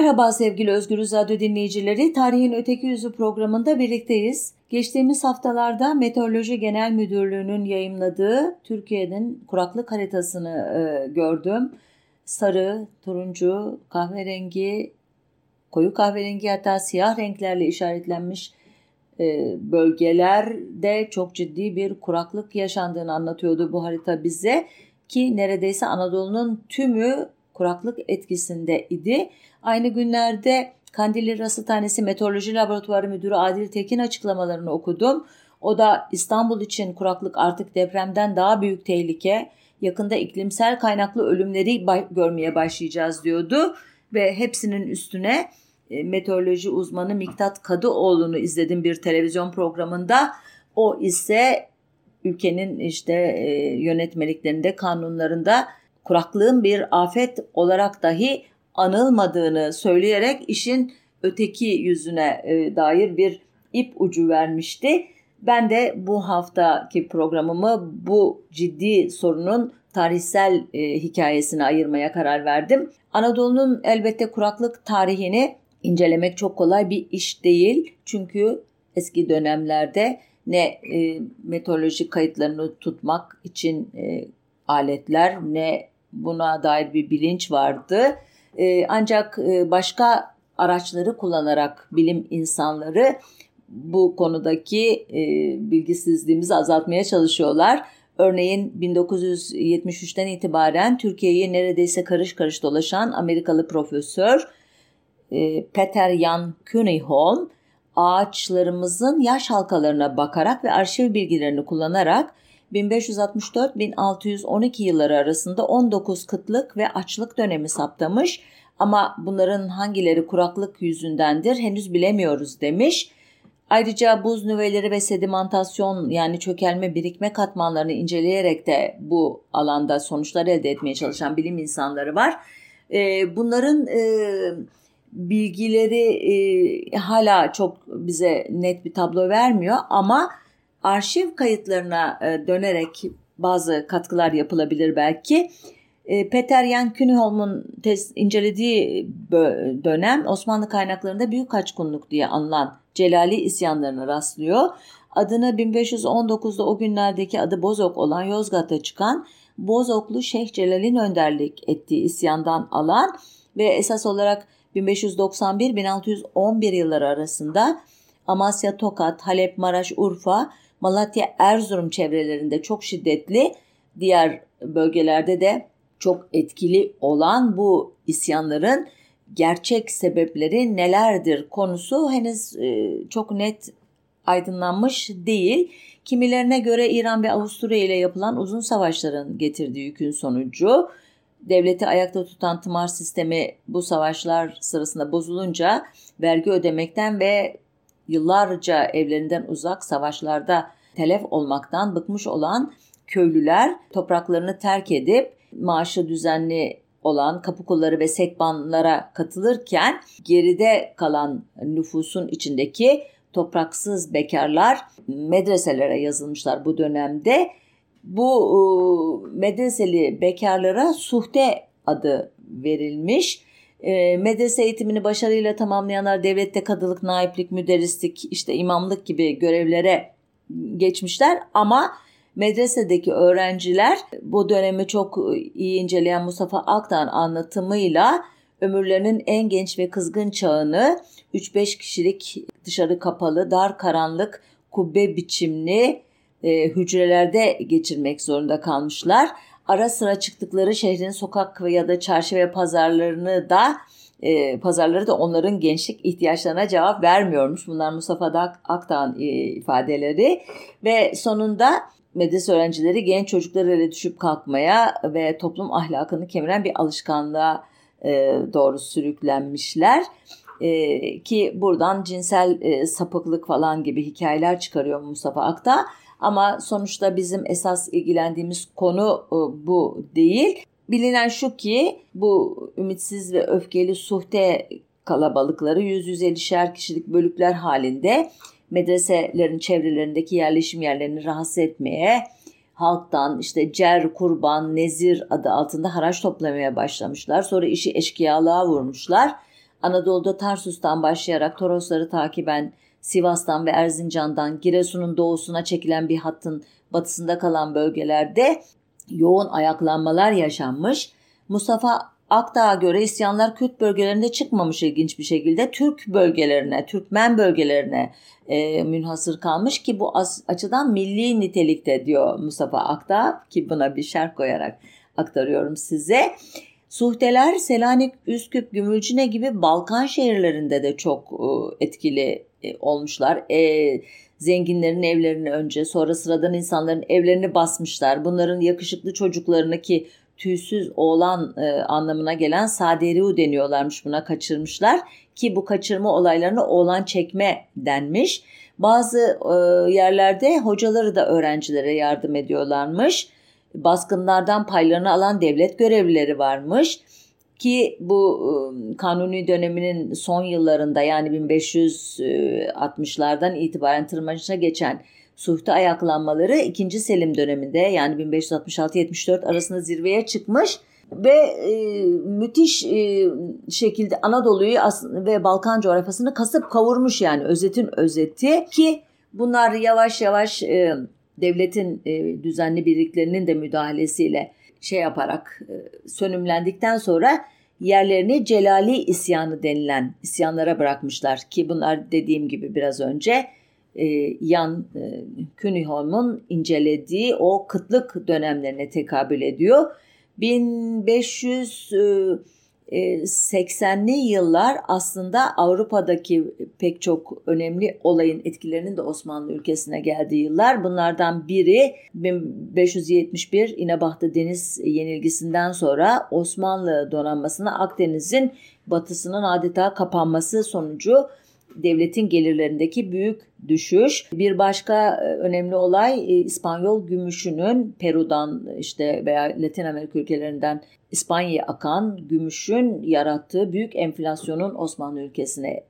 Merhaba sevgili Özgür Radyo dinleyicileri. Tarihin Öteki Yüzü programında birlikteyiz. Geçtiğimiz haftalarda Meteoroloji Genel Müdürlüğü'nün yayımladığı Türkiye'nin kuraklık haritasını e, gördüm. Sarı, turuncu, kahverengi, koyu kahverengi hatta siyah renklerle işaretlenmiş e, bölgelerde çok ciddi bir kuraklık yaşandığını anlatıyordu bu harita bize ki neredeyse Anadolu'nun tümü kuraklık etkisinde idi. Aynı günlerde Kandilli Rasathanesi Meteoroloji Laboratuvarı Müdürü Adil Tekin açıklamalarını okudum. O da İstanbul için kuraklık artık depremden daha büyük tehlike, yakında iklimsel kaynaklı ölümleri görmeye başlayacağız diyordu ve hepsinin üstüne e, meteoroloji uzmanı Miktat Kadıoğlu'nu izledim bir televizyon programında. O ise ülkenin işte e, yönetmeliklerinde, kanunlarında kuraklığın bir afet olarak dahi anılmadığını söyleyerek işin öteki yüzüne e, dair bir ip ucu vermişti. Ben de bu haftaki programımı bu ciddi sorunun tarihsel e, hikayesine ayırmaya karar verdim. Anadolu'nun elbette kuraklık tarihini incelemek çok kolay bir iş değil. Çünkü eski dönemlerde ne e, meteorolojik kayıtlarını tutmak için e, aletler ne buna dair bir bilinç vardı. E, ancak e, başka araçları kullanarak bilim insanları bu konudaki e, bilgisizliğimizi azaltmaya çalışıyorlar. Örneğin 1973'ten itibaren Türkiye'yi neredeyse karış karış dolaşan Amerikalı profesör e, Peter Jan Künigholm ağaçlarımızın yaş halkalarına bakarak ve arşiv bilgilerini kullanarak 1564-1612 yılları arasında 19 kıtlık ve açlık dönemi saptamış ama bunların hangileri kuraklık yüzündendir henüz bilemiyoruz demiş. Ayrıca buz nüveleri ve sedimentasyon yani çökelme birikme katmanlarını inceleyerek de bu alanda sonuçlar elde etmeye çalışan bilim insanları var. Ee, bunların e, bilgileri e, hala çok bize net bir tablo vermiyor ama arşiv kayıtlarına e, dönerek bazı katkılar yapılabilir belki. E, Peter Jan Künholm'un incelediği dönem Osmanlı kaynaklarında Büyük Kaçkunluk diye anılan Celali isyanlarına rastlıyor. Adını 1519'da o günlerdeki adı Bozok olan Yozgat'ta çıkan Bozoklu Şeyh Celal'in önderlik ettiği isyandan alan ve esas olarak 1591-1611 yılları arasında Amasya, Tokat, Halep, Maraş, Urfa, Malatya, Erzurum çevrelerinde çok şiddetli, diğer bölgelerde de çok etkili olan bu isyanların gerçek sebepleri nelerdir konusu henüz e, çok net aydınlanmış değil. Kimilerine göre İran ve Avusturya ile yapılan uzun savaşların getirdiği yükün sonucu devleti ayakta tutan tımar sistemi bu savaşlar sırasında bozulunca vergi ödemekten ve yıllarca evlerinden uzak savaşlarda telef olmaktan bıkmış olan köylüler topraklarını terk edip maaşı düzenli olan kapı ve sekbanlara katılırken geride kalan nüfusun içindeki topraksız bekarlar medreselere yazılmışlar bu dönemde. Bu e, medreseli bekarlara suhte adı verilmiş. E, medrese eğitimini başarıyla tamamlayanlar devlette kadılık, naiplik, müderrislik, işte imamlık gibi görevlere geçmişler ama medresedeki öğrenciler bu dönemi çok iyi inceleyen Mustafa Aktan anlatımıyla ömürlerinin en genç ve kızgın çağını 3-5 kişilik dışarı kapalı, dar karanlık, kubbe biçimli e, hücrelerde geçirmek zorunda kalmışlar. Ara sıra çıktıkları şehrin sokak ya da çarşı ve pazarlarını da e, pazarları da onların gençlik ihtiyaçlarına cevap vermiyormuş. Bunlar Mustafa Akdağ'ın e, ifadeleri ve sonunda medrese öğrencileri genç çocukları ile düşüp kalkmaya ve toplum ahlakını kemiren bir alışkanlığa e, doğru sürüklenmişler. E, ki buradan cinsel e, sapıklık falan gibi hikayeler çıkarıyor Mustafa Akta. Ama sonuçta bizim esas ilgilendiğimiz konu e, bu değil. Bilinen şu ki bu ümitsiz ve öfkeli suhte kalabalıkları 100-150'şer kişilik bölükler halinde medreselerin çevrelerindeki yerleşim yerlerini rahatsız etmeye, halktan işte cer, kurban, nezir adı altında haraç toplamaya başlamışlar. Sonra işi eşkıyalığa vurmuşlar. Anadolu'da Tarsus'tan başlayarak Torosları takiben Sivas'tan ve Erzincan'dan Giresun'un doğusuna çekilen bir hattın batısında kalan bölgelerde yoğun ayaklanmalar yaşanmış. Mustafa Akdağ'a göre isyanlar Kürt bölgelerinde çıkmamış ilginç bir şekilde. Türk bölgelerine, Türkmen bölgelerine e, münhasır kalmış ki bu as, açıdan milli nitelikte diyor Mustafa Akdağ ki buna bir şerh koyarak aktarıyorum size. Suhteler Selanik, Üsküp, Gümülcine gibi Balkan şehirlerinde de çok e, etkili e, olmuşlar. E, zenginlerin evlerini önce sonra sıradan insanların evlerini basmışlar. Bunların yakışıklı çocuklarını ki tüysüz oğlan e, anlamına gelen saderiu deniyorlarmış buna kaçırmışlar ki bu kaçırma olaylarına oğlan çekme denmiş. Bazı e, yerlerde hocaları da öğrencilere yardım ediyorlarmış. Baskınlardan paylarını alan devlet görevlileri varmış ki bu ıı, kanuni döneminin son yıllarında yani 1560'lardan itibaren tırmanışa geçen suhte ayaklanmaları 2. Selim döneminde yani 1566-74 arasında zirveye çıkmış ve e, müthiş e, şekilde Anadolu'yu ve Balkan coğrafyasını kasıp kavurmuş yani özetin özeti ki bunlar yavaş yavaş e, devletin e, düzenli birliklerinin de müdahalesiyle şey yaparak e, sönümlendikten sonra yerlerini Celali isyanı denilen isyanlara bırakmışlar ki bunlar dediğim gibi biraz önce e, Jan e, Künihholm'un incelediği o kıtlık dönemlerine tekabül ediyor. 1500 e, 80'li yıllar aslında Avrupa'daki pek çok önemli olayın etkilerinin de Osmanlı ülkesine geldiği yıllar. Bunlardan biri 1571 İnebahtı Deniz yenilgisinden sonra Osmanlı donanmasına Akdeniz'in batısının adeta kapanması sonucu devletin gelirlerindeki büyük düşüş. Bir başka e, önemli olay e, İspanyol gümüşünün Peru'dan işte veya Latin Amerika ülkelerinden İspanya'ya akan gümüşün yarattığı büyük enflasyonun Osmanlı ülkesine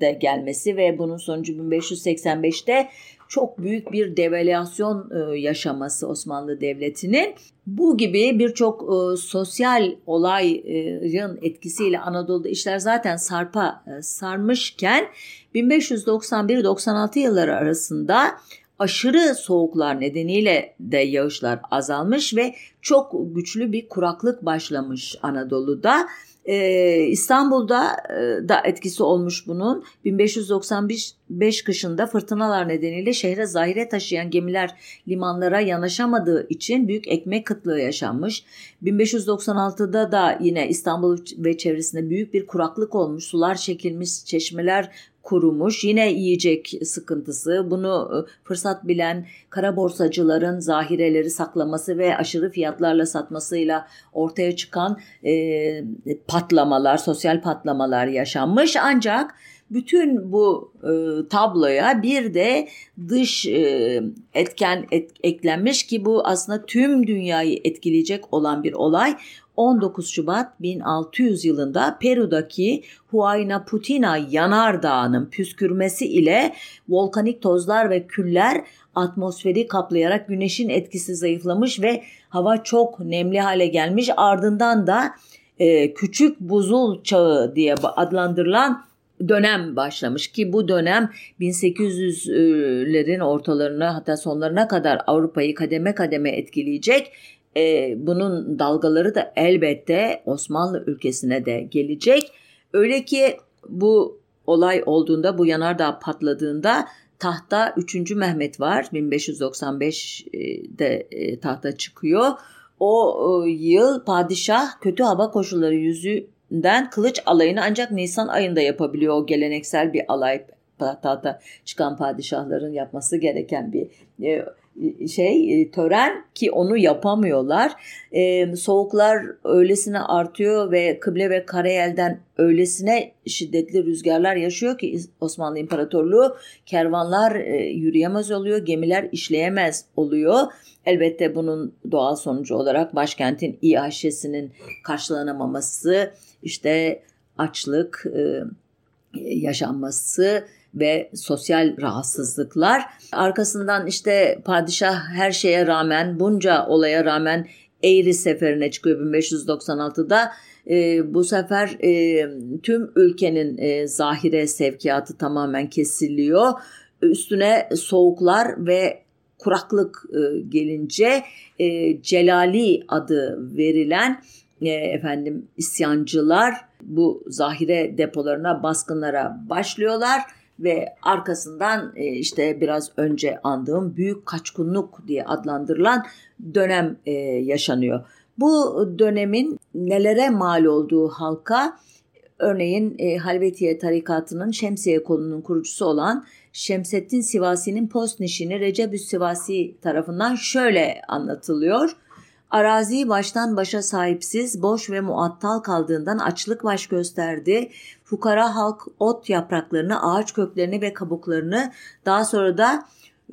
de gelmesi ve bunun sonucu 1585'te çok büyük bir devalüasyon yaşaması Osmanlı Devleti'nin. Bu gibi birçok sosyal olayın etkisiyle Anadolu'da işler zaten sarpa sarmışken 1591-96 yılları arasında aşırı soğuklar nedeniyle de yağışlar azalmış ve çok güçlü bir kuraklık başlamış Anadolu'da. Ee, İstanbul'da e, da etkisi olmuş bunun. 1595 kışında fırtınalar nedeniyle şehre zahire taşıyan gemiler limanlara yanaşamadığı için büyük ekmek kıtlığı yaşanmış. 1596'da da yine İstanbul ve çevresinde büyük bir kuraklık olmuş. Sular çekilmiş, çeşmeler kurumuş. Yine yiyecek sıkıntısı. Bunu e, fırsat bilen kara borsacıların zahireleri saklaması ve aşırı fiyatlarla satmasıyla ortaya çıkan e, patlamalar, sosyal patlamalar yaşanmış. Ancak bütün bu e, tabloya bir de dış e, etken et, eklenmiş ki bu aslında tüm dünyayı etkileyecek olan bir olay. 19 Şubat 1600 yılında Peru'daki Huayna Putina yanardağının püskürmesi ile volkanik tozlar ve küller atmosferi kaplayarak güneşin etkisi zayıflamış ve hava çok nemli hale gelmiş. Ardından da e, küçük buzul çağı diye adlandırılan dönem başlamış ki bu dönem 1800'lerin ortalarına hatta sonlarına kadar Avrupa'yı kademe kademe etkileyecek e, bunun dalgaları da elbette Osmanlı ülkesine de gelecek. Öyle ki bu olay olduğunda bu yanardağ patladığında tahta 3. Mehmet var 1595'de e, tahta çıkıyor. O e, yıl padişah kötü hava koşulları yüzünden kılıç alayını ancak Nisan ayında yapabiliyor o geleneksel bir alay tahta çıkan padişahların yapması gereken bir e, şey e, tören ki onu yapamıyorlar. Ee, soğuklar öylesine artıyor ve kıble ve karayelden öylesine şiddetli rüzgarlar yaşıyor ki Osmanlı İmparatorluğu kervanlar e, yürüyemez oluyor, gemiler işleyemez oluyor. Elbette bunun doğal sonucu olarak başkentin İHŞ'sinin karşılanamaması, işte açlık e, yaşanması, ve sosyal rahatsızlıklar. Arkasından işte padişah her şeye rağmen bunca olaya rağmen Eğri seferine çıkıyor 1596'da E, bu sefer e, tüm ülkenin e, zahire sevkiyatı tamamen kesiliyor. Üstüne soğuklar ve kuraklık e, gelince e, Celali adı verilen e, efendim isyancılar bu zahire depolarına baskınlara başlıyorlar ve arkasından e, işte biraz önce andığım büyük kaçkunluk diye adlandırılan dönem e, yaşanıyor. Bu dönemin nelere mal olduğu halka örneğin e, Halvetiye tarikatının Şemsiye kolunun kurucusu olan Şemsettin Sivasi'nin post nişini Recebüs Sivasi tarafından şöyle anlatılıyor. Arazi baştan başa sahipsiz, boş ve muattal kaldığından açlık baş gösterdi. Fukara halk ot yapraklarını, ağaç köklerini ve kabuklarını daha sonra da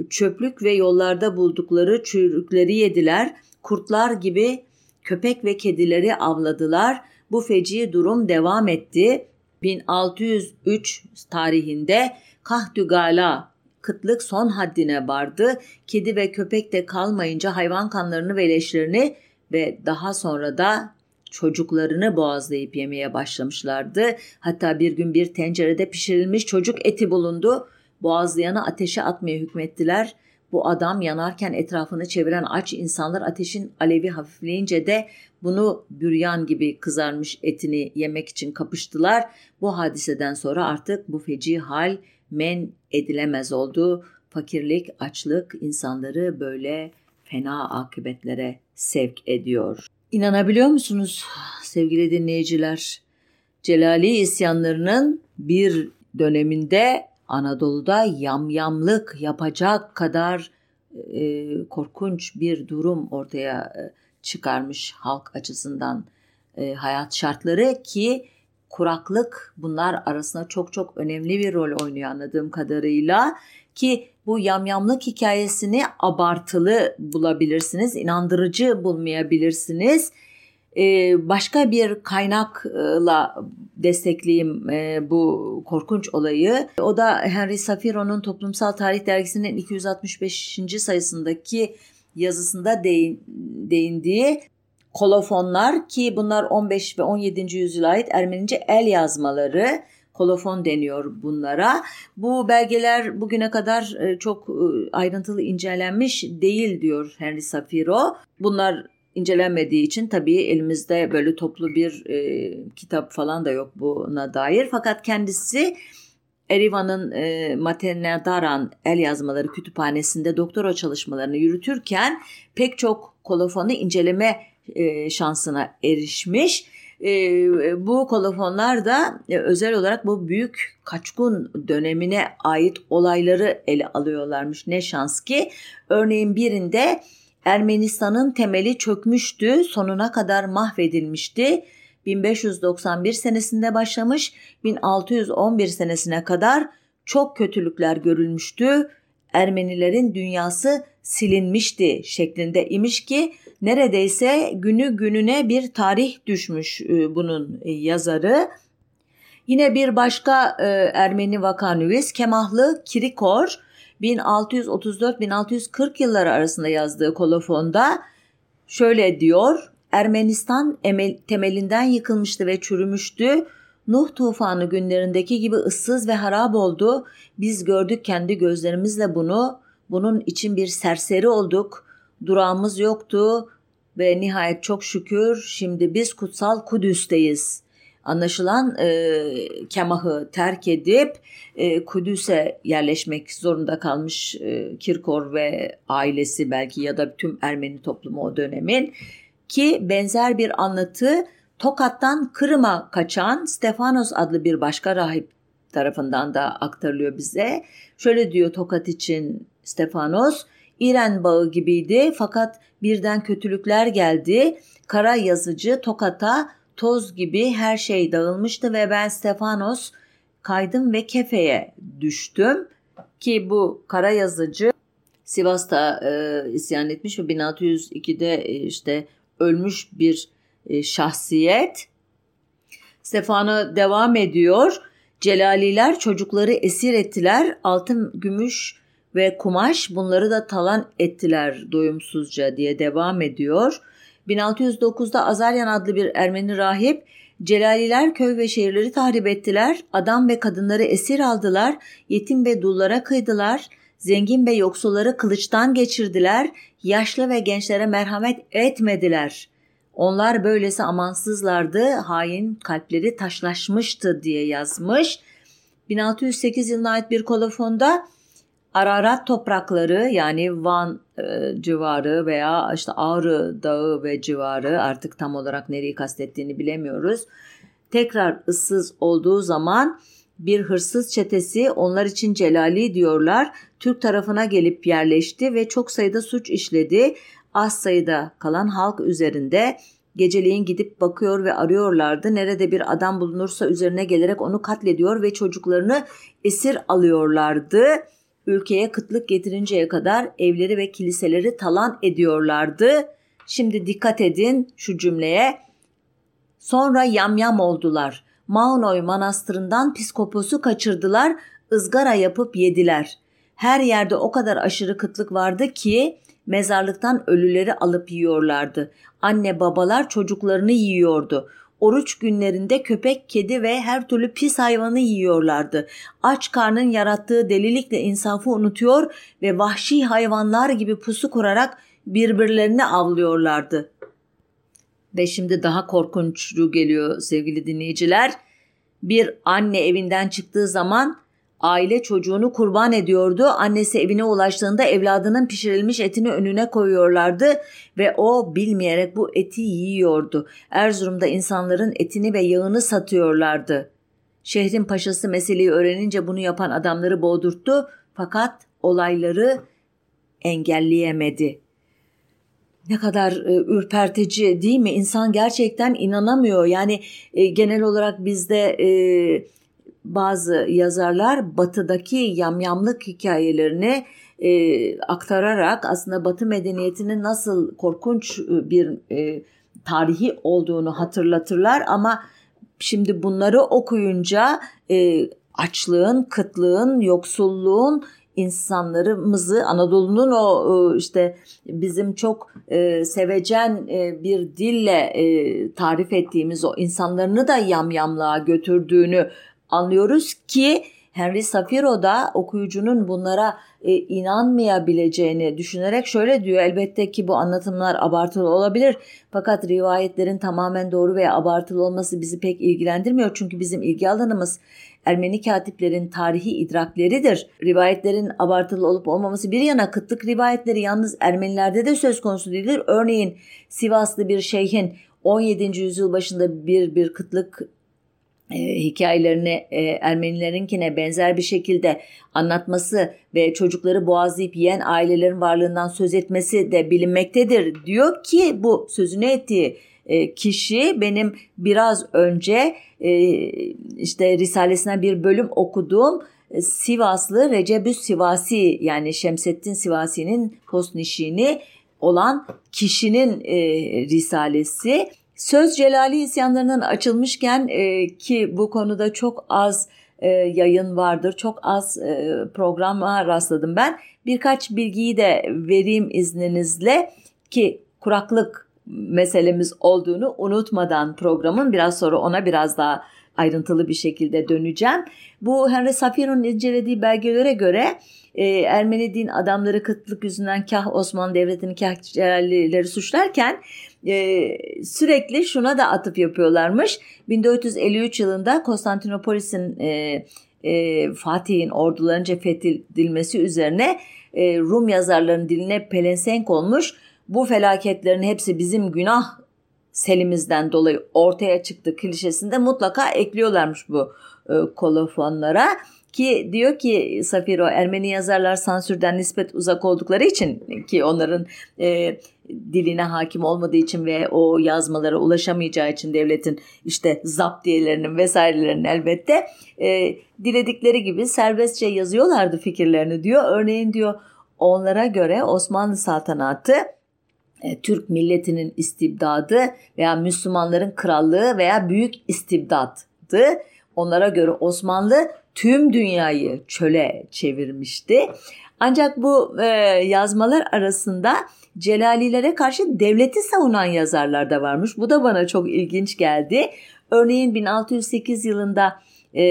çöplük ve yollarda buldukları çürükleri yediler. Kurtlar gibi köpek ve kedileri avladılar. Bu feci durum devam etti. 1603 tarihinde Kahdügala kıtlık son haddine vardı. Kedi ve köpek de kalmayınca hayvan kanlarını ve leşlerini ve daha sonra da çocuklarını boğazlayıp yemeye başlamışlardı. Hatta bir gün bir tencerede pişirilmiş çocuk eti bulundu. Boğazlayanı ateşe atmaya hükmettiler. Bu adam yanarken etrafını çeviren aç insanlar ateşin alevi hafifleyince de bunu büryan gibi kızarmış etini yemek için kapıştılar. Bu hadiseden sonra artık bu feci hal men edilemez oldu. Fakirlik, açlık insanları böyle fena akıbetlere sevk ediyor. İnanabiliyor musunuz sevgili dinleyiciler? Celali isyanlarının bir döneminde Anadolu'da yamyamlık yapacak kadar e, korkunç bir durum ortaya e, çıkarmış halk açısından e, hayat şartları ki kuraklık bunlar arasında çok çok önemli bir rol oynuyor anladığım kadarıyla ki bu yamyamlık hikayesini abartılı bulabilirsiniz, inandırıcı bulmayabilirsiniz. Ee, başka bir kaynakla destekleyeyim e, bu korkunç olayı. O da Henry Safiro'nun Toplumsal Tarih Dergisi'nin 265. sayısındaki yazısında değindiği kolofonlar ki bunlar 15 ve 17. yüzyıla ait Ermenice el yazmaları kolofon deniyor bunlara. Bu belgeler bugüne kadar e, çok e, ayrıntılı incelenmiş değil diyor Henry Safiro. Bunlar incelenmediği için tabii elimizde böyle toplu bir e, kitap falan da yok buna dair. Fakat kendisi Erivan'ın e, Matenadaran el yazmaları kütüphanesinde doktora çalışmalarını yürütürken pek çok kolofonu inceleme e, şansına erişmiş. E, bu kolofonlar da e, özel olarak bu büyük kaçkun dönemine ait olayları ele alıyorlarmış. Ne şans ki örneğin birinde Ermenistan'ın temeli çökmüştü, sonuna kadar mahvedilmişti. 1591 senesinde başlamış, 1611 senesine kadar çok kötülükler görülmüştü. Ermenilerin dünyası silinmişti şeklinde imiş ki neredeyse günü gününe bir tarih düşmüş e, bunun yazarı. Yine bir başka e, Ermeni vakanüvis Kemahlı Kirikor 1634-1640 yılları arasında yazdığı kolofonda şöyle diyor. Ermenistan emel, temelinden yıkılmıştı ve çürümüştü. Nuh tufanı günlerindeki gibi ıssız ve harap oldu. Biz gördük kendi gözlerimizle bunu. Bunun için bir serseri olduk. Durağımız yoktu ve nihayet çok şükür şimdi biz kutsal Kudüs'teyiz. Anlaşılan e, Kemah'ı terk edip e, Kudüs'e yerleşmek zorunda kalmış e, Kirkor ve ailesi belki ya da tüm Ermeni toplumu o dönemin ki benzer bir anlatı Tokat'tan Kırım'a kaçan Stefanos adlı bir başka rahip tarafından da aktarılıyor bize. Şöyle diyor Tokat için Stefanos, İren bağı gibiydi fakat birden kötülükler geldi. Kara yazıcı Tokat'a toz gibi her şey dağılmıştı ve ben Stefanos kaydım ve Kefe'ye düştüm. Ki bu kara yazıcı Sivas'ta e, isyan etmiş ve 1602'de e, işte ölmüş bir e, şahsiyet. Stefano devam ediyor. Celaliler çocukları esir ettiler. Altın, gümüş ve kumaş bunları da talan ettiler doyumsuzca diye devam ediyor. 1609'da Azaryan adlı bir Ermeni rahip Celaliler köy ve şehirleri tahrip ettiler, adam ve kadınları esir aldılar, yetim ve dullara kıydılar, zengin ve yoksulları kılıçtan geçirdiler, yaşlı ve gençlere merhamet etmediler. Onlar böylesi amansızlardı, hain kalpleri taşlaşmıştı diye yazmış. 1608 yılına ait bir kolofonda Ararat toprakları yani Van e, civarı veya işte Ağrı Dağı ve civarı artık tam olarak nereyi kastettiğini bilemiyoruz. Tekrar ıssız olduğu zaman bir hırsız çetesi onlar için Celali diyorlar. Türk tarafına gelip yerleşti ve çok sayıda suç işledi. Az sayıda kalan halk üzerinde Geceleyin gidip bakıyor ve arıyorlardı. Nerede bir adam bulunursa üzerine gelerek onu katlediyor ve çocuklarını esir alıyorlardı ülkeye kıtlık getirinceye kadar evleri ve kiliseleri talan ediyorlardı. Şimdi dikkat edin şu cümleye. Sonra yamyam oldular. Maunoy manastırından piskoposu kaçırdılar, ızgara yapıp yediler. Her yerde o kadar aşırı kıtlık vardı ki mezarlıktan ölüleri alıp yiyorlardı. Anne babalar çocuklarını yiyordu. Oruç günlerinde köpek, kedi ve her türlü pis hayvanı yiyorlardı. Aç karnın yarattığı delilikle insafı unutuyor ve vahşi hayvanlar gibi pusu kurarak birbirlerini avlıyorlardı. Ve şimdi daha korkunçlu geliyor sevgili dinleyiciler. Bir anne evinden çıktığı zaman Aile çocuğunu kurban ediyordu. Annesi evine ulaştığında evladının pişirilmiş etini önüne koyuyorlardı ve o bilmeyerek bu eti yiyordu. Erzurum'da insanların etini ve yağını satıyorlardı. Şehrin paşası meseleyi öğrenince bunu yapan adamları boğdurttu fakat olayları engelleyemedi. Ne kadar e, ürpertici değil mi? İnsan gerçekten inanamıyor. Yani e, genel olarak bizde e, bazı yazarlar batıdaki yamyamlık hikayelerini e, aktararak aslında batı medeniyetinin nasıl korkunç e, bir e, tarihi olduğunu hatırlatırlar ama şimdi bunları okuyunca e, açlığın, kıtlığın, yoksulluğun insanlarımızı Anadolu'nun o e, işte bizim çok e, sevecen bir dille tarif ettiğimiz o insanlarını da yamyamlığa götürdüğünü anlıyoruz ki Henry Safiro da okuyucunun bunlara e, inanmayabileceğini düşünerek şöyle diyor. Elbette ki bu anlatımlar abartılı olabilir fakat rivayetlerin tamamen doğru veya abartılı olması bizi pek ilgilendirmiyor. Çünkü bizim ilgi alanımız Ermeni katiplerin tarihi idrakleridir. Rivayetlerin abartılı olup olmaması bir yana kıtlık rivayetleri yalnız Ermenilerde de söz konusu değildir. Örneğin Sivaslı bir şeyhin 17. yüzyıl başında bir bir kıtlık e, hikayelerini e, Ermenilerinkine benzer bir şekilde anlatması ve çocukları boğazlayıp yiyen ailelerin varlığından söz etmesi de bilinmektedir. Diyor ki bu sözünü ettiği e, kişi benim biraz önce e, işte Risalesinden bir bölüm okuduğum e, Sivaslı Recebüs Sivasi yani Şemsettin Sivasi'nin postnişini olan kişinin e, risalesi Söz Celali isyanlarının açılmışken e, ki bu konuda çok az e, yayın vardır, çok az e, programa rastladım ben. Birkaç bilgiyi de vereyim izninizle ki kuraklık meselemiz olduğunu unutmadan programın biraz sonra ona biraz daha ayrıntılı bir şekilde döneceğim. Bu Henry Safiro'nun incelediği belgelere göre e, Ermeni din adamları kıtlık yüzünden kah Osmanlı Devleti'ni kah Celalileri suçlarken e, sürekli şuna da atıp yapıyorlarmış. 1453 yılında Konstantinopolis'in e, e, Fatih'in ordularınca fethedilmesi üzerine e, Rum yazarların diline pelensenk olmuş. Bu felaketlerin hepsi bizim günah selimizden dolayı ortaya çıktı klişesinde mutlaka ekliyorlarmış bu e, kolofonlara. Ki diyor ki Safiro Ermeni yazarlar sansürden nispet uzak oldukları için ki onların e, diline hakim olmadığı için ve o yazmalara ulaşamayacağı için devletin işte zaptiyelerinin vesairelerinin elbette e, diledikleri gibi serbestçe yazıyorlardı fikirlerini diyor. Örneğin diyor onlara göre Osmanlı saltanatı e, Türk milletinin istibdadı veya Müslümanların krallığı veya büyük istibdattı. Onlara göre Osmanlı tüm dünyayı çöle çevirmişti. Ancak bu e, yazmalar arasında Celalilere karşı devleti savunan yazarlar da varmış. Bu da bana çok ilginç geldi. Örneğin 1608 yılında e,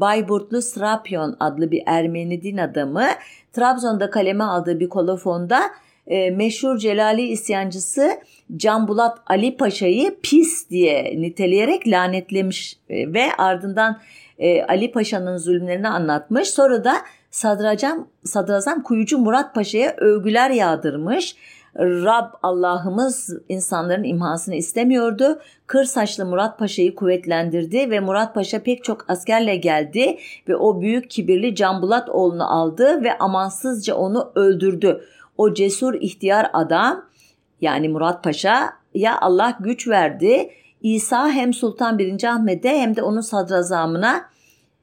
Bayburtlu Srapyon adlı bir Ermeni din adamı Trabzon'da kaleme aldığı bir kolofonda e, meşhur Celali isyancısı Can Bulat Ali Paşa'yı pis diye niteleyerek lanetlemiş e, ve ardından e, Ali Paşa'nın zulümlerini anlatmış. Sonra da Sadrazam, Sadrazam Kuyucu Murat Paşa'ya övgüler yağdırmış. Rab Allah'ımız insanların imhasını istemiyordu. Kır saçlı Murat Paşa'yı kuvvetlendirdi ve Murat Paşa pek çok askerle geldi ve o büyük kibirli Can Bulat oğlunu aldı ve amansızca onu öldürdü. O cesur ihtiyar adam yani Murat Paşa ya Allah güç verdi. İsa hem Sultan 1. Ahmet'e hem de onun sadrazamına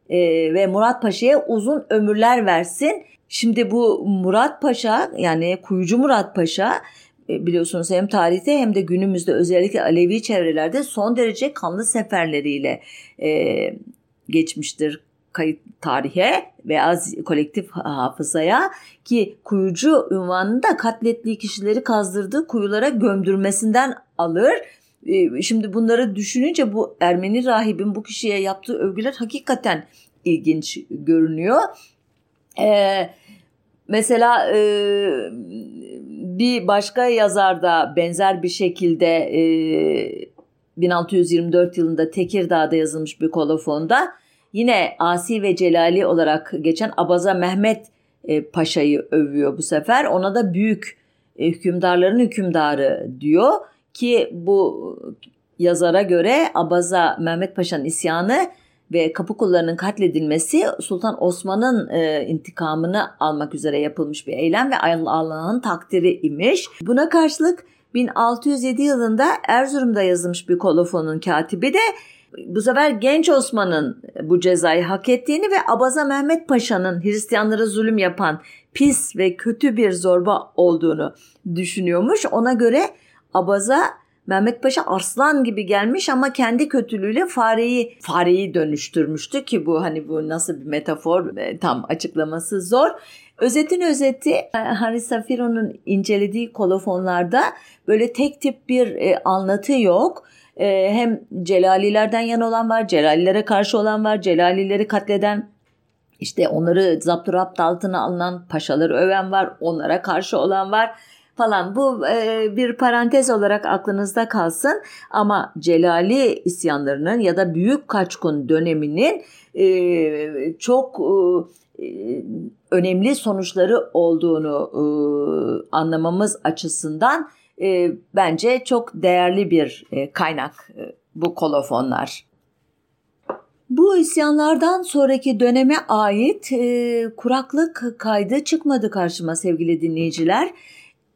e, ve Murat Paşa'ya uzun ömürler versin. Şimdi bu Murat Paşa yani Kuyucu Murat Paşa e, biliyorsunuz hem tarihte hem de günümüzde özellikle Alevi çevrelerde son derece kanlı seferleriyle e, geçmiştir kayıt tarihe veya kolektif hafızaya ki kuyucu ünvanını da katlettiği kişileri kazdırdığı kuyulara gömdürmesinden alır. E, şimdi bunları düşününce bu Ermeni rahibin bu kişiye yaptığı övgüler hakikaten ilginç görünüyor. Ee, mesela e, bir başka yazar da benzer bir şekilde e, 1624 yılında Tekirdağ'da yazılmış bir kolofonda yine Asi ve Celali olarak geçen Abaza Mehmet e, Paşa'yı övüyor bu sefer. Ona da büyük e, hükümdarların hükümdarı diyor ki bu yazara göre Abaza Mehmet Paşa'nın isyanı ve Kapıkullarının katledilmesi Sultan Osman'ın e, intikamını almak üzere yapılmış bir eylem ve Allah'ın takdiri imiş. Buna karşılık 1607 yılında Erzurum'da yazılmış bir kolofonun katibi de bu sefer genç Osman'ın bu cezayı hak ettiğini ve Abaza Mehmet Paşa'nın Hristiyanlara zulüm yapan pis ve kötü bir zorba olduğunu düşünüyormuş. Ona göre Abaza Mehmet Paşa arslan gibi gelmiş ama kendi kötülüğüyle fareyi fareyi dönüştürmüştü ki bu hani bu nasıl bir metafor e, tam açıklaması zor. Özetin özeti e, Haris Safiro'nun incelediği kolofonlarda böyle tek tip bir e, anlatı yok. hem Celalilerden yana olan var, Celalilere karşı olan var, Celalileri katleden işte onları zapturapt altına alınan paşaları öven var, onlara karşı olan var falan. Bu e, bir parantez olarak aklınızda kalsın ama Celali isyanlarının ya da Büyük Kaçkın döneminin e, çok e, önemli sonuçları olduğunu e, anlamamız açısından e, bence çok değerli bir e, kaynak e, bu kolofonlar. Bu isyanlardan sonraki döneme ait e, kuraklık kaydı çıkmadı karşıma sevgili dinleyiciler.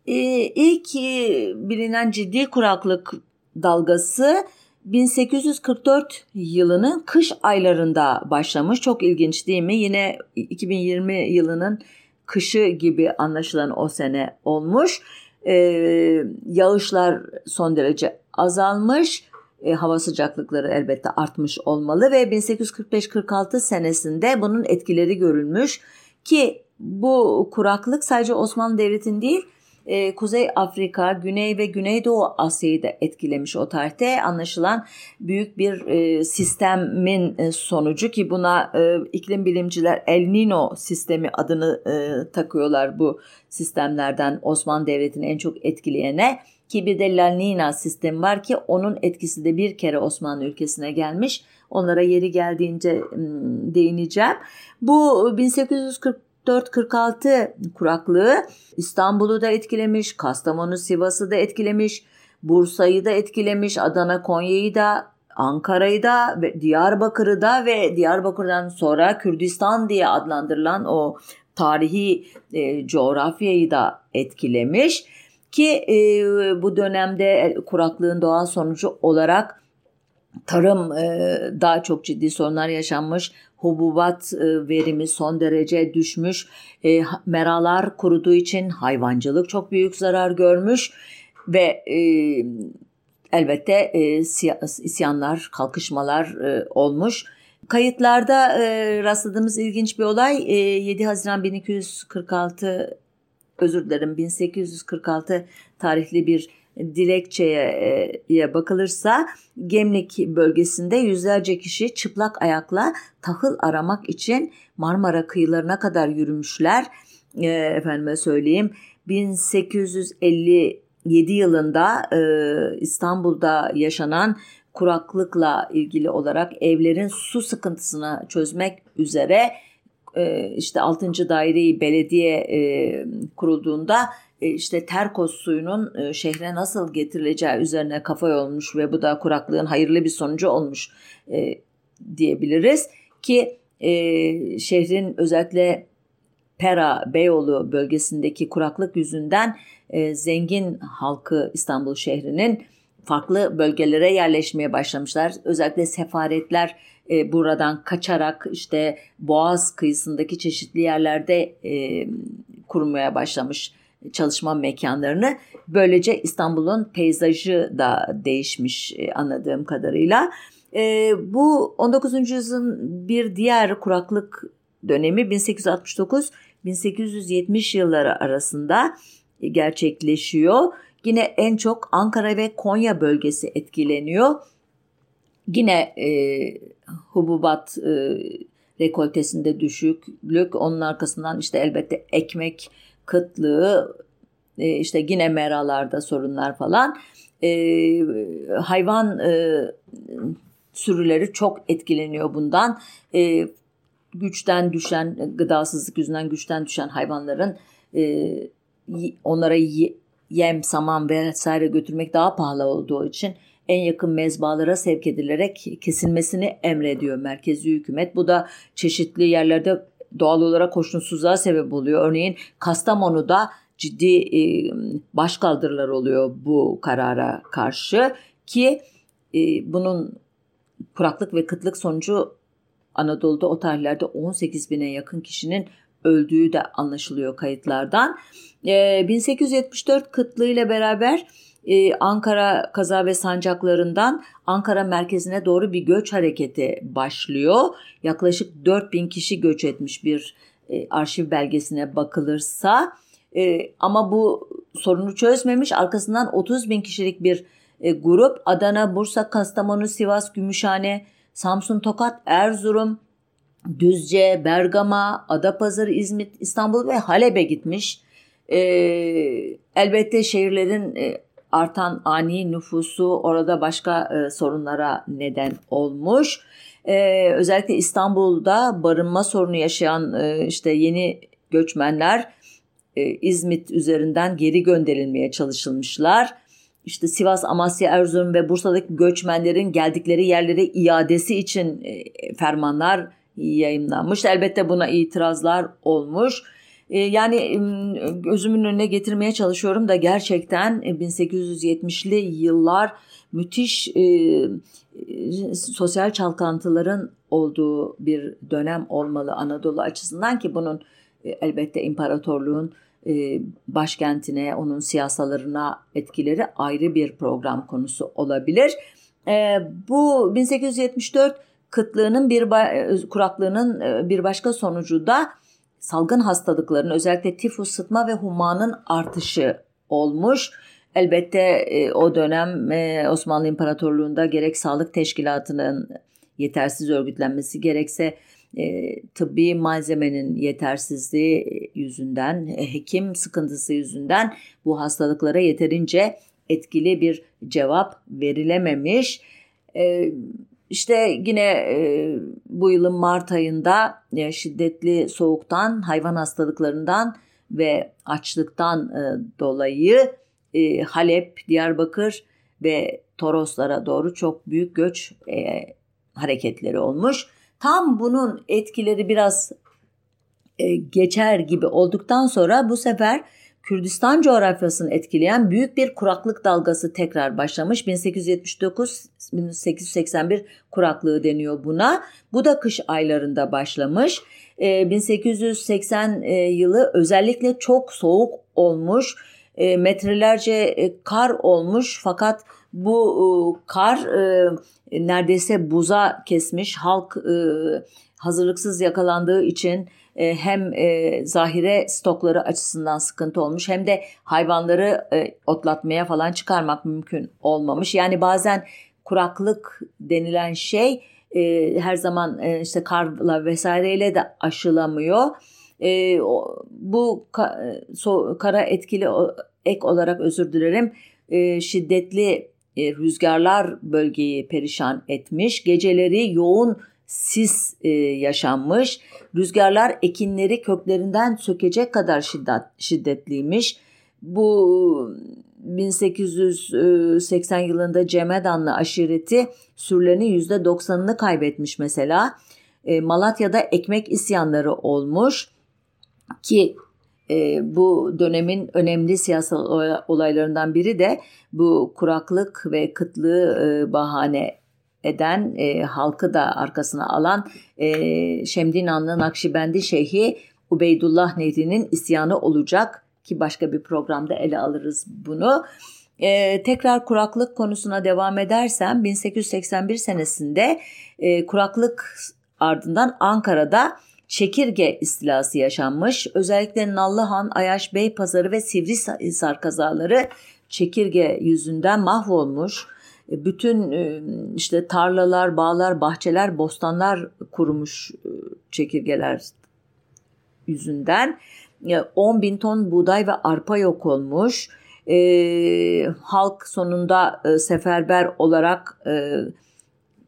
Ee, ilk e, bilinen ciddi kuraklık dalgası 1844 yılının kış aylarında başlamış. Çok ilginç değil mi? Yine 2020 yılının kışı gibi anlaşılan o sene olmuş. Ee, yağışlar son derece azalmış. E, hava sıcaklıkları elbette artmış olmalı ve 1845-46 senesinde bunun etkileri görülmüş ki bu kuraklık sadece Osmanlı Devleti'nin değil e, Kuzey Afrika, Güney ve Güneydoğu Asya'yı da etkilemiş o tarihte. Anlaşılan büyük bir e, sistemin e, sonucu ki buna e, iklim bilimciler El Nino sistemi adını e, takıyorlar bu sistemlerden Osmanlı Devleti'ni en çok etkileyene. Ki bir de La Nina sistemi var ki onun etkisi de bir kere Osmanlı ülkesine gelmiş. Onlara yeri geldiğince değineceğim. Bu 1840 44-46 kuraklığı İstanbul'u da etkilemiş, Kastamonu, Sivas'ı da etkilemiş, Bursa'yı da etkilemiş, Adana, Konya'yı da, Ankara'yı da Diyarbakır'ı da ve Diyarbakır'dan sonra Kürdistan diye adlandırılan o tarihi e, coğrafyayı da etkilemiş ki e, bu dönemde kuraklığın doğal sonucu olarak tarım e, daha çok ciddi sorunlar yaşanmış hububat e, verimi son derece düşmüş. E, meralar kuruduğu için hayvancılık çok büyük zarar görmüş ve e, elbette isyanlar, kalkışmalar olmuş. Kayıtlarda rastladığımız ilginç bir olay e, 7 Haziran 1246 özür dilerim 1846 tarihli bir dilekçeye bakılırsa Gemlik bölgesinde yüzlerce kişi çıplak ayakla tahıl aramak için Marmara kıyılarına kadar yürümüşler. E, efendime söyleyeyim 1857 yılında e, İstanbul'da yaşanan kuraklıkla ilgili olarak evlerin su sıkıntısını çözmek üzere e, işte 6. daireyi belediye e, kurulduğunda e, işte Terkos suyunun e, şehre nasıl getirileceği üzerine kafa olmuş ve bu da kuraklığın hayırlı bir sonucu olmuş e, diyebiliriz ki şehrin özellikle Pera, Beyoğlu bölgesindeki kuraklık yüzünden zengin halkı İstanbul şehrinin farklı bölgelere yerleşmeye başlamışlar. Özellikle sefaretler buradan kaçarak işte Boğaz kıyısındaki çeşitli yerlerde kurmaya başlamış çalışma mekanlarını. Böylece İstanbul'un peyzajı da değişmiş e, anladığım kadarıyla. E, bu 19. yüzyılın bir diğer kuraklık dönemi 1869-1870 yılları arasında gerçekleşiyor. Yine en çok Ankara ve Konya bölgesi etkileniyor. Yine e, hububat e, rekoltesinde düşüklük, onun arkasından işte elbette ekmek kıtlığı, e, işte yine meralarda sorunlar falan. E, hayvan e, sürüleri çok etkileniyor bundan. Güçten düşen, gıdasızlık yüzünden güçten düşen hayvanların onlara yem, saman vesaire götürmek daha pahalı olduğu için en yakın mezbalara sevk edilerek kesilmesini emrediyor merkezi hükümet. Bu da çeşitli yerlerde doğal olarak hoşnutsuzluğa sebep oluyor. Örneğin Kastamonu'da ciddi e, başkaldırılar oluyor bu karara karşı ki e, bunun kuraklık ve kıtlık sonucu Anadolu'da o tarihlerde 18 bine yakın kişinin öldüğü de anlaşılıyor kayıtlardan. E, 1874 kıtlığı ile beraber e, Ankara kaza ve sancaklarından Ankara merkezine doğru bir göç hareketi başlıyor. Yaklaşık 4000 kişi göç etmiş bir e, arşiv belgesine bakılırsa. E, ama bu sorunu çözmemiş. Arkasından 30 bin kişilik bir e, grup Adana, Bursa, Kastamonu, Sivas, Gümüşhane, Samsun, Tokat, Erzurum, Düzce, Bergama, Adapazarı, İzmit, İstanbul ve Halep'e gitmiş. E, elbette şehirlerin e, artan ani nüfusu orada başka e, sorunlara neden olmuş. E, özellikle İstanbul'da barınma sorunu yaşayan e, işte yeni göçmenler e, İzmit üzerinden geri gönderilmeye çalışılmışlar. İşte Sivas, Amasya, Erzurum ve Bursa'daki göçmenlerin geldikleri yerlere iadesi için e, fermanlar yayınlanmış. Elbette buna itirazlar olmuş. Ee, yani gözümün önüne getirmeye çalışıyorum da gerçekten 1870'li e, yıllar müthiş e, e, sosyal çalkantıların olduğu bir dönem olmalı Anadolu açısından ki bunun elbette imparatorluğun başkentine, onun siyasalarına etkileri ayrı bir program konusu olabilir. Bu 1874 kıtlığının bir kuraklığının bir başka sonucu da salgın hastalıkların özellikle tifus, sıtma ve humanın artışı olmuş. Elbette e, o dönem e, Osmanlı İmparatorluğu'nda gerek sağlık teşkilatının yetersiz örgütlenmesi gerekse e, tıbbi malzemenin yetersizliği yüzünden, e, hekim sıkıntısı yüzünden bu hastalıklara yeterince etkili bir cevap verilememiş. E, işte yine e, bu yılın Mart ayında e, şiddetli soğuktan, hayvan hastalıklarından ve açlıktan e, dolayı e, Halep, Diyarbakır ve Toroslara doğru çok büyük göç e, hareketleri olmuş. Tam bunun etkileri biraz e, geçer gibi olduktan sonra bu sefer Kürdistan coğrafyasını etkileyen büyük bir kuraklık dalgası tekrar başlamış. 1879-1881 kuraklığı deniyor buna. Bu da kış aylarında başlamış. 1880 ee, e, yılı özellikle çok soğuk olmuş. E, metrelerce e, kar olmuş fakat bu kar neredeyse buza kesmiş. Halk hazırlıksız yakalandığı için e, hem e, zahire stokları açısından sıkıntı olmuş hem de hayvanları e, otlatmaya falan çıkarmak mümkün olmamış. Yani bazen kuraklık denilen şey her zaman işte karla vesaireyle de aşılamıyor. bu kara etkili ek olarak özür dilerim şiddetli rüzgarlar bölgeyi perişan etmiş. Geceleri yoğun sis e, yaşanmış. Rüzgarlar ekinleri köklerinden sökecek kadar şiddet, şiddetliymiş. Bu 1880 yılında Cemedanlı aşireti sürülerinin %90'ını kaybetmiş mesela. E, Malatya'da ekmek isyanları olmuş ki e, bu dönemin önemli siyasal olaylarından biri de bu kuraklık ve kıtlığı e, bahane eden e, halkı da arkasına alan e, Şemdinanlı Nakşibendi Şeyhi Ubeydullah Nehri'nin isyanı olacak ki başka bir programda ele alırız bunu. E, tekrar kuraklık konusuna devam edersem 1881 senesinde e, kuraklık ardından Ankara'da çekirge istilası yaşanmış. Özellikle Nallıhan, Ayaş Bey Pazarı ve Sivrihisar kazaları çekirge yüzünden mahvolmuş. E, bütün e, işte tarlalar, bağlar, bahçeler, bostanlar kurumuş e, çekirgeler yüzünden. 10 bin ton buğday ve arpa yok olmuş. E, halk sonunda e, seferber olarak e,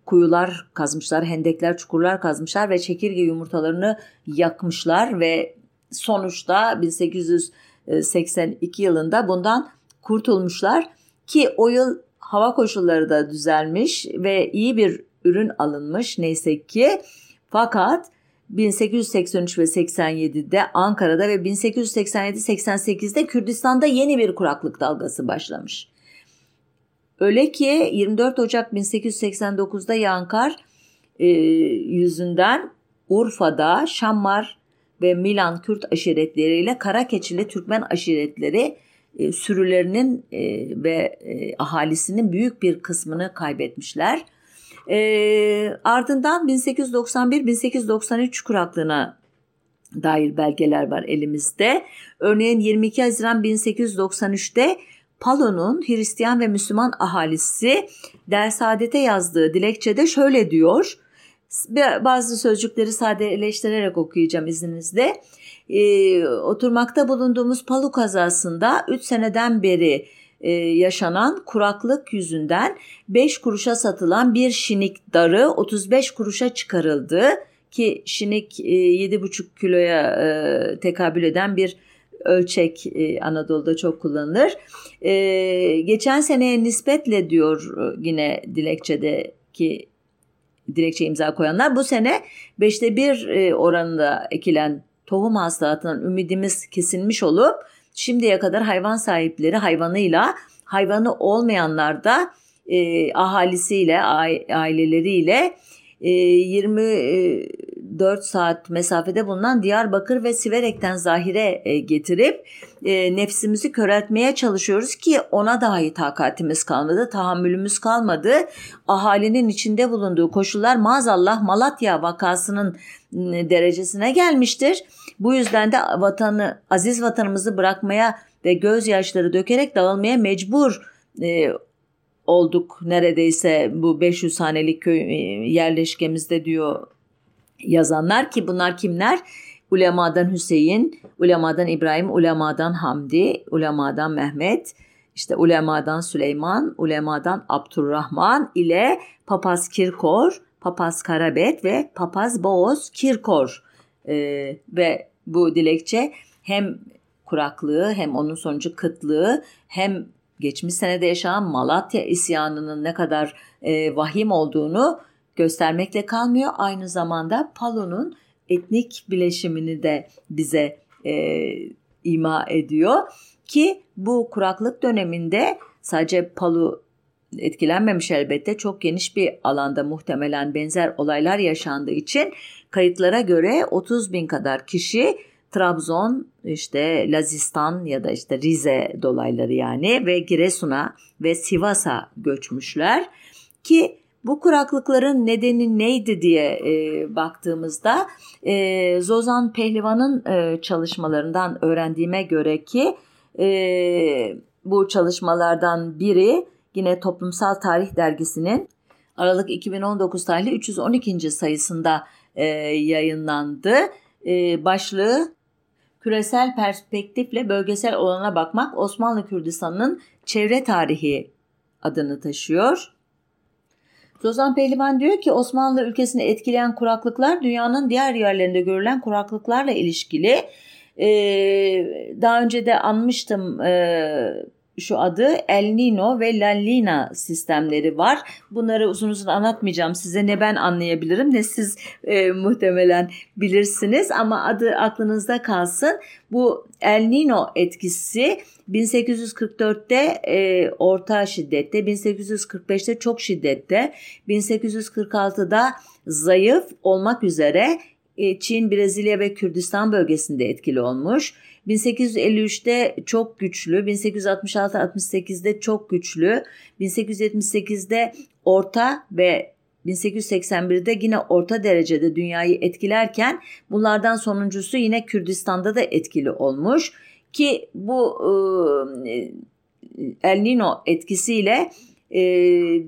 kuyular kazmışlar, hendekler, çukurlar kazmışlar ve çekirge yumurtalarını yakmışlar ve sonuçta 1882 yılında bundan kurtulmuşlar ki o yıl hava koşulları da düzelmiş ve iyi bir ürün alınmış neyse ki. Fakat 1883 ve 87'de Ankara'da ve 1887-88'de Kürdistan'da yeni bir kuraklık dalgası başlamış. Öyle ki 24 Ocak 1889'da Yankar e, yüzünden Urfa'da Şammar ve Milan Kürt aşiretleriyle Karakeçili Türkmen aşiretleri e, sürülerinin e, ve e, ahalisinin büyük bir kısmını kaybetmişler. ardından 1891-1893 kuraklığına dair belgeler var elimizde. Örneğin 22 Haziran 1893'te Palo'nun Hristiyan ve Müslüman ahalisi Dersaadet'e yazdığı dilekçede şöyle diyor. Bazı sözcükleri sadeleştirerek okuyacağım izninizle e, oturmakta bulunduğumuz Palu kazasında 3 seneden beri e, yaşanan kuraklık yüzünden 5 kuruşa satılan bir şinik darı 35 kuruşa çıkarıldı ki şinik e, 7,5 kiloya e, tekabül eden bir ölçek e, Anadolu'da çok kullanılır. E, geçen seneye nispetle diyor yine dilekçede ki dilekçe imza koyanlar bu sene 5'te 1 e, oranında ekilen tohum hasılatından ümidimiz kesilmiş olup şimdiye kadar hayvan sahipleri hayvanıyla hayvanı olmayanlar da e, ahalisiyle aileleriyle e, 24 saat mesafede bulunan Diyarbakır ve Siverek'ten zahire e, getirip e, nefsimizi köreltmeye çalışıyoruz ki ona dahi takatimiz kalmadı, tahammülümüz kalmadı. Ahalinin içinde bulunduğu koşullar maazallah Malatya vakasının derecesine gelmiştir. Bu yüzden de vatanı, aziz vatanımızı bırakmaya ve gözyaşları dökerek dağılmaya mecbur e, olduk neredeyse bu 500 hanelik köy e, yerleşkemizde diyor yazanlar ki bunlar kimler? Ulemadan Hüseyin, ulemadan İbrahim, ulemadan Hamdi, ulemadan Mehmet, işte ulemadan Süleyman, ulemadan Abdurrahman ile Papaz Kirkor, Papaz Karabet ve Papaz Boğaz Kirkor e, ve bu dilekçe hem kuraklığı hem onun sonucu kıtlığı hem geçmiş senede yaşanan Malatya isyanının ne kadar e, vahim olduğunu göstermekle kalmıyor. Aynı zamanda Palu'nun etnik bileşimini de bize e, ima ediyor. Ki bu kuraklık döneminde sadece Palu etkilenmemiş elbette. Çok geniş bir alanda muhtemelen benzer olaylar yaşandığı için kayıtlara göre 30 bin kadar kişi Trabzon, işte Lazistan ya da işte Rize dolayları yani ve Giresun'a ve Sivas'a göçmüşler. Ki Bu kuraklıkların nedeni neydi diye e, baktığımızda e, Zozan Pehlivan'ın e, çalışmalarından öğrendiğime göre ki e, bu çalışmalardan biri yine Toplumsal Tarih Dergisi'nin Aralık 2019 tarihli 312. sayısında e, yayınlandı. E, başlığı Küresel perspektifle bölgesel olana bakmak Osmanlı Kürdistan'ın çevre tarihi adını taşıyor. Zozan Pehlivan diyor ki Osmanlı ülkesini etkileyen kuraklıklar dünyanın diğer yerlerinde görülen kuraklıklarla ilişkili. Ee, daha önce de anmıştım e, şu adı El Nino ve La Lina sistemleri var. Bunları uzun uzun anlatmayacağım size ne ben anlayabilirim ne siz e, muhtemelen bilirsiniz ama adı aklınızda kalsın. Bu El Nino etkisi 1844'te e, orta şiddette, 1845'te çok şiddette, 1846'da zayıf olmak üzere Çin, Brezilya ve Kürdistan bölgesinde etkili olmuş. 1853'te çok güçlü, 1866-68'de çok güçlü, 1878'de orta ve 1881'de yine orta derecede dünyayı etkilerken bunlardan sonuncusu yine Kürdistan'da da etkili olmuş ki bu e, El Nino etkisiyle e,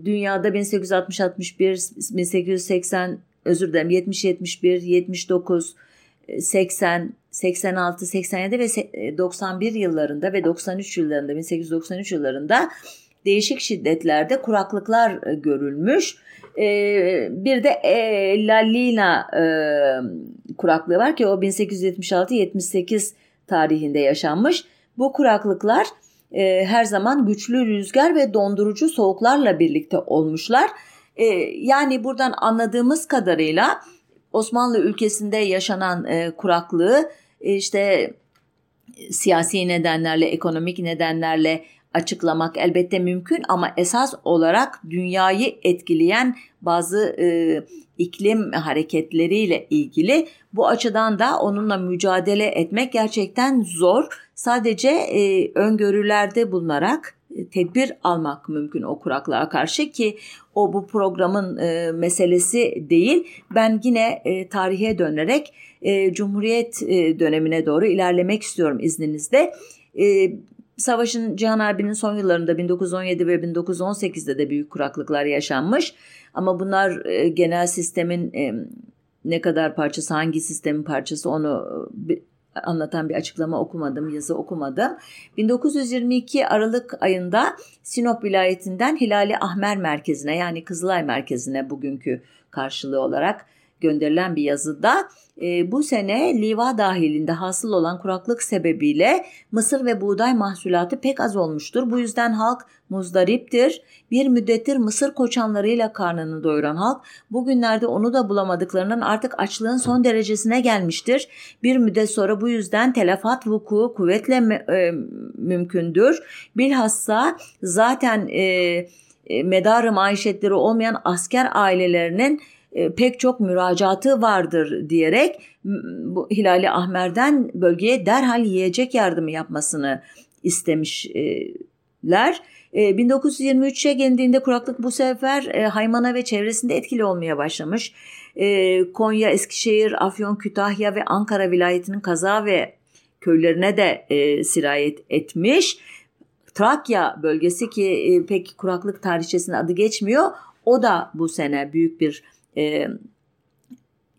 dünyada 1860-61, 1880 özür dilerim 70-71, 79, 80, 86, 87 ve 91 yıllarında ve 93 yıllarında 1893 yıllarında değişik şiddetlerde kuraklıklar e, görülmüş. E, bir de e, La Lina kuraklığı var ki o 1876-78 tarihinde yaşanmış. Bu kuraklıklar her zaman güçlü rüzgar ve dondurucu soğuklarla birlikte olmuşlar. Yani buradan anladığımız kadarıyla Osmanlı ülkesinde yaşanan kuraklığı işte siyasi nedenlerle, ekonomik nedenlerle açıklamak elbette mümkün ama esas olarak dünyayı etkileyen bazı e, iklim hareketleriyle ilgili bu açıdan da onunla mücadele etmek gerçekten zor. Sadece e, öngörülerde bulunarak e, tedbir almak mümkün o kuraklığa karşı ki o bu programın e, meselesi değil. Ben yine e, tarihe dönerek e, Cumhuriyet e, dönemine doğru ilerlemek istiyorum izninizle. E, Savaşın Cihan Harbi'nin son yıllarında 1917 ve 1918'de de büyük kuraklıklar yaşanmış. Ama bunlar e, genel sistemin e, ne kadar parçası, hangi sistemin parçası onu e, anlatan bir açıklama okumadım, yazı okumadım. 1922 Aralık ayında Sinop vilayetinden Hilali Ahmer merkezine yani Kızılay merkezine bugünkü karşılığı olarak gönderilen bir yazıda e, bu sene Liva dahilinde hasıl olan kuraklık sebebiyle mısır ve buğday mahsulatı pek az olmuştur. Bu yüzden halk muzdariptir. Bir müddettir mısır koçanlarıyla karnını doyuran halk bugünlerde onu da bulamadıklarından artık açlığın son derecesine gelmiştir. Bir müddet sonra bu yüzden telafat vuku kuvvetle e, mümkündür. Bilhassa zaten e, e, medarı maişetleri olmayan asker ailelerinin e, pek çok müracaatı vardır diyerek bu Hilali Ahmer'den bölgeye derhal yiyecek yardımı yapmasını istemişler. 1923'e gelindiğinde kuraklık bu sefer e, Haymana ve çevresinde etkili olmaya başlamış. E, Konya, Eskişehir, Afyon, Kütahya ve Ankara vilayetinin kaza ve köylerine de sirayet etmiş. Trakya bölgesi ki pek kuraklık tarihçesinde adı geçmiyor. O da bu sene büyük bir e,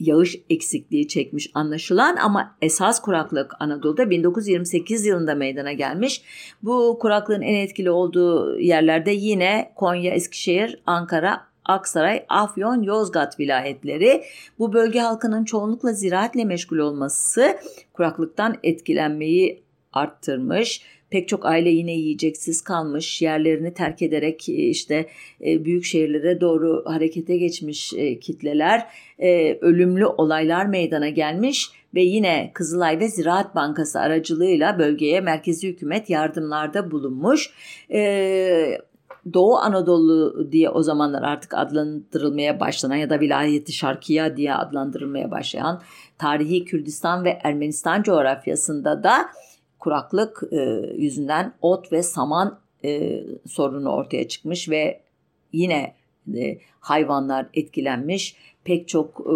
yağış eksikliği çekmiş anlaşılan ama esas kuraklık Anadolu'da 1928 yılında meydana gelmiş. Bu kuraklığın en etkili olduğu yerlerde yine Konya, Eskişehir, Ankara, Aksaray, Afyon, Yozgat vilayetleri. Bu bölge halkının çoğunlukla ziraatle meşgul olması kuraklıktan etkilenmeyi arttırmış Pek çok aile yine yiyeceksiz kalmış, yerlerini terk ederek e, işte e, büyük şehirlere doğru harekete geçmiş e, kitleler, ölümlü olaylar meydana gelmiş ve yine Kızılay ve Ziraat Bankası aracılığıyla bölgeye merkezi hükümet yardımlarda bulunmuş. Doğu Anadolu diye o zamanlar artık adlandırılmaya başlanan ya da vilayeti şarkiya diye adlandırılmaya başlayan tarihi Kürdistan ve Ermenistan coğrafyasında da kuraklık e, yüzünden ot ve saman e, sorunu ortaya çıkmış ve yine e, hayvanlar etkilenmiş. Pek çok e,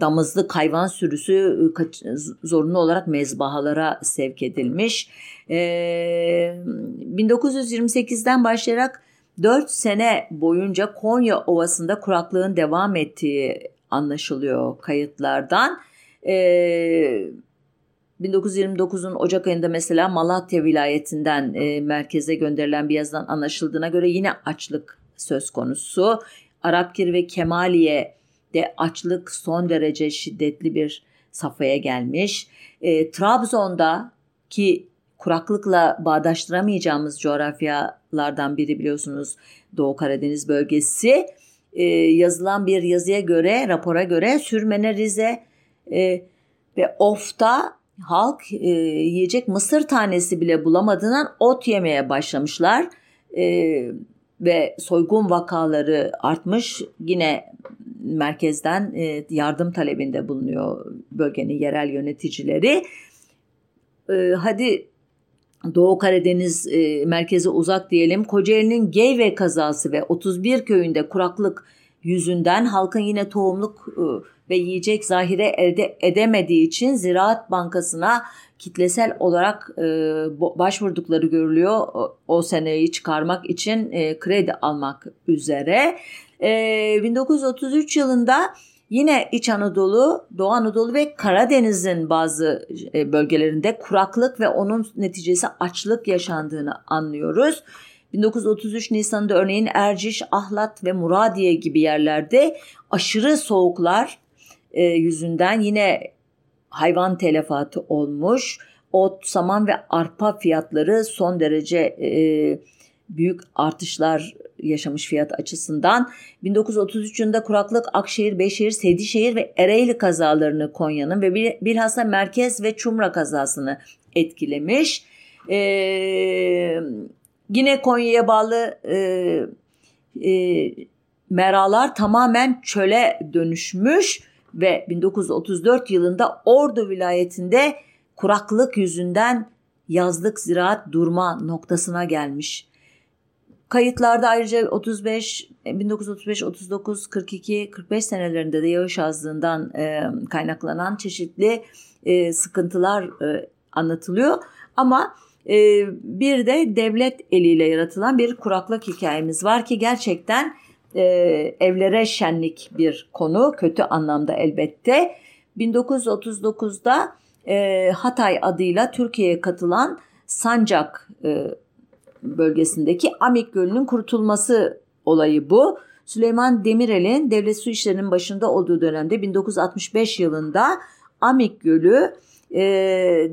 damızlık hayvan sürüsü e, zorunlu olarak mezbahalara sevk edilmiş. E, 1928'den başlayarak 4 sene boyunca Konya Ovası'nda kuraklığın devam ettiği anlaşılıyor kayıtlardan. E, 1929'un Ocak ayında mesela Malatya vilayetinden e, merkeze gönderilen bir yazıdan anlaşıldığına göre yine açlık söz konusu. Arapkir ve Kemaliye'de açlık son derece şiddetli bir safhaya gelmiş. E, Trabzon'da ki kuraklıkla bağdaştıramayacağımız coğrafyalardan biri biliyorsunuz Doğu Karadeniz bölgesi. E, yazılan bir yazıya göre, rapora göre Sürmene, Rize e, ve Of'ta halk e, yiyecek mısır tanesi bile bulamadığından ot yemeye başlamışlar. E, ve soygun vakaları artmış. Yine merkezden e, yardım talebinde bulunuyor bölgenin yerel yöneticileri. E, hadi Doğu Karadeniz e, merkezi uzak diyelim. Kocaeli'nin Geyve kazası ve 31 köyünde kuraklık yüzünden halkın yine tohumluk e, ve yiyecek zahire elde edemediği için Ziraat Bankası'na kitlesel olarak e, başvurdukları görülüyor. O, o seneyi çıkarmak için e, kredi almak üzere. E, 1933 yılında Yine İç Anadolu, Doğu Anadolu ve Karadeniz'in bazı e, bölgelerinde kuraklık ve onun neticesi açlık yaşandığını anlıyoruz. 1933 Nisan'da örneğin Erciş, Ahlat ve Muradiye gibi yerlerde aşırı soğuklar e, yüzünden yine hayvan telefatı olmuş. Ot, saman ve arpa fiyatları son derece e, büyük artışlar yaşamış fiyat açısından. 1933 yılında kuraklık Akşehir, Beyşehir, Sedişehir ve Ereğli kazalarını Konya'nın ve bilhassa Merkez ve Çumra kazasını etkilemiş. Ee, yine Konya'ya bağlı e, e, meralar tamamen çöle dönüşmüş ve 1934 yılında Ordu vilayetinde kuraklık yüzünden yazlık ziraat durma noktasına gelmiş. Kayıtlarda ayrıca 35, 1935, 39, 42, 45 senelerinde de yağış azlığından e, kaynaklanan çeşitli e, sıkıntılar e, anlatılıyor. Ama e, bir de devlet eliyle yaratılan bir kuraklık hikayemiz var ki gerçekten e, evlere şenlik bir konu, kötü anlamda elbette. 1939'da e, Hatay adıyla Türkiye'ye katılan Sancak e, bölgesindeki Amik Gölü'nün kurutulması olayı bu. Süleyman Demirel'in devlet su işlerinin başında olduğu dönemde 1965 yılında Amik Gölü e,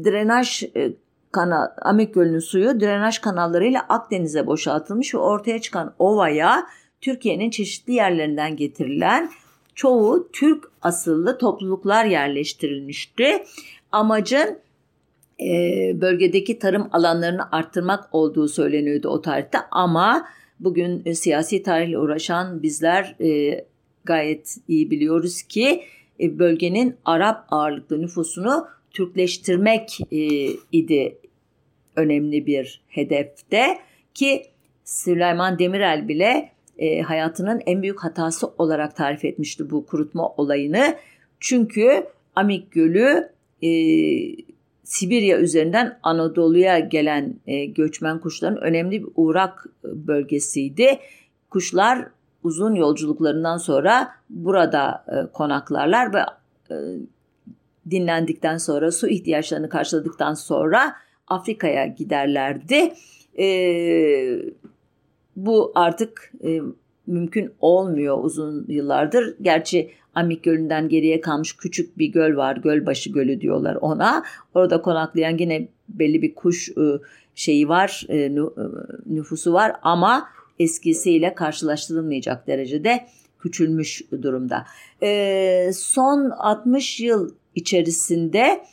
drenaj e, kanal, Amik Gölü'nün suyu drenaj kanallarıyla Akdeniz'e boşaltılmış ve ortaya çıkan ovaya Türkiye'nin çeşitli yerlerinden getirilen çoğu Türk asıllı topluluklar yerleştirilmişti. Amacın e, bölgedeki tarım alanlarını arttırmak olduğu söyleniyordu o tarihte ama bugün e, siyasi tarihle uğraşan bizler e, gayet iyi biliyoruz ki e, bölgenin Arap ağırlıklı nüfusunu Türkleştirmek e, idi önemli bir hedefte ki Süleyman Demirel bile e, hayatının en büyük hatası olarak tarif etmişti bu kurutma olayını. Çünkü Amik Gölü e, Sibirya üzerinden Anadolu'ya gelen e, göçmen kuşların önemli bir uğrak bölgesiydi. Kuşlar uzun yolculuklarından sonra burada e, konaklarlar ve e, dinlendikten sonra su ihtiyaçlarını karşıladıktan sonra Afrika'ya giderlerdi. E, bu artık e, mümkün olmuyor uzun yıllardır. Gerçi Amik Gölü'nden geriye kalmış küçük bir göl var. Gölbaşı Gölü diyorlar ona. Orada konaklayan yine belli bir kuş e, şeyi var, e, e, nüfusu var ama eskisiyle karşılaştırılmayacak derecede küçülmüş durumda. Son 60 yıl içerisinde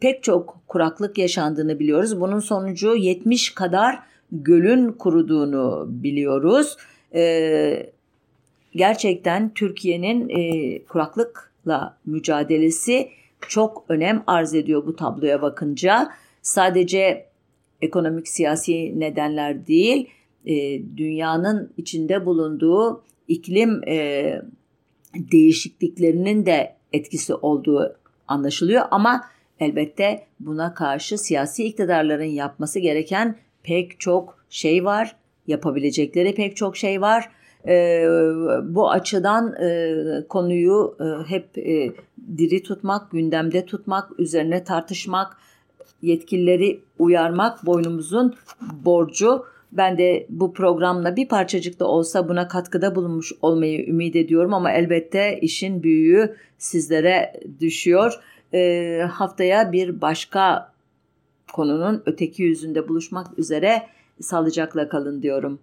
pek çok kuraklık yaşandığını biliyoruz. Bunun sonucu 70 kadar gölün kuruduğunu biliyoruz. Ee, gerçekten Türkiye'nin e, kuraklıkla mücadelesi çok önem arz ediyor bu tabloya bakınca. Sadece ekonomik siyasi nedenler değil, e, dünyanın içinde bulunduğu iklim e, değişikliklerinin de etkisi olduğu anlaşılıyor ama elbette buna karşı siyasi iktidarların yapması gereken pek çok şey var. Yapabilecekleri pek çok şey var. E, bu açıdan e, konuyu e, hep e, diri tutmak, gündemde tutmak, üzerine tartışmak, yetkilileri uyarmak boynumuzun borcu. Ben de bu programla bir parçacık da olsa buna katkıda bulunmuş olmayı ümit ediyorum ama elbette işin büyüğü sizlere düşüyor. E, haftaya bir başka konunun öteki yüzünde buluşmak üzere sağlıcakla kalın diyorum.